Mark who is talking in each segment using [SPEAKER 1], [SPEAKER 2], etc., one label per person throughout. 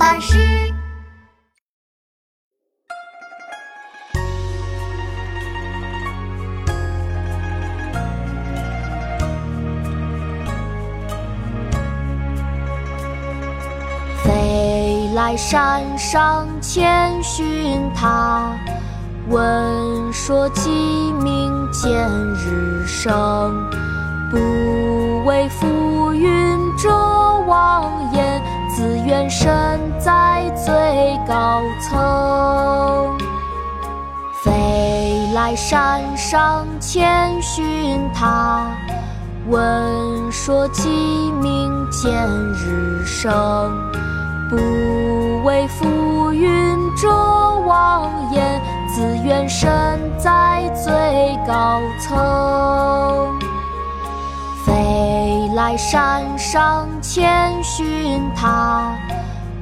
[SPEAKER 1] 巴士。
[SPEAKER 2] 飞来山上千寻塔，闻说鸡鸣见日升。不为浮身在最高层。飞来山上千寻塔，闻说鸡鸣见日升。不为浮云遮望眼，自愿身在最高层。飞来山上千寻塔，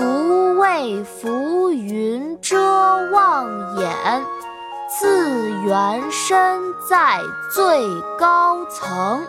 [SPEAKER 2] 不畏浮云遮望眼，自缘身在最高层。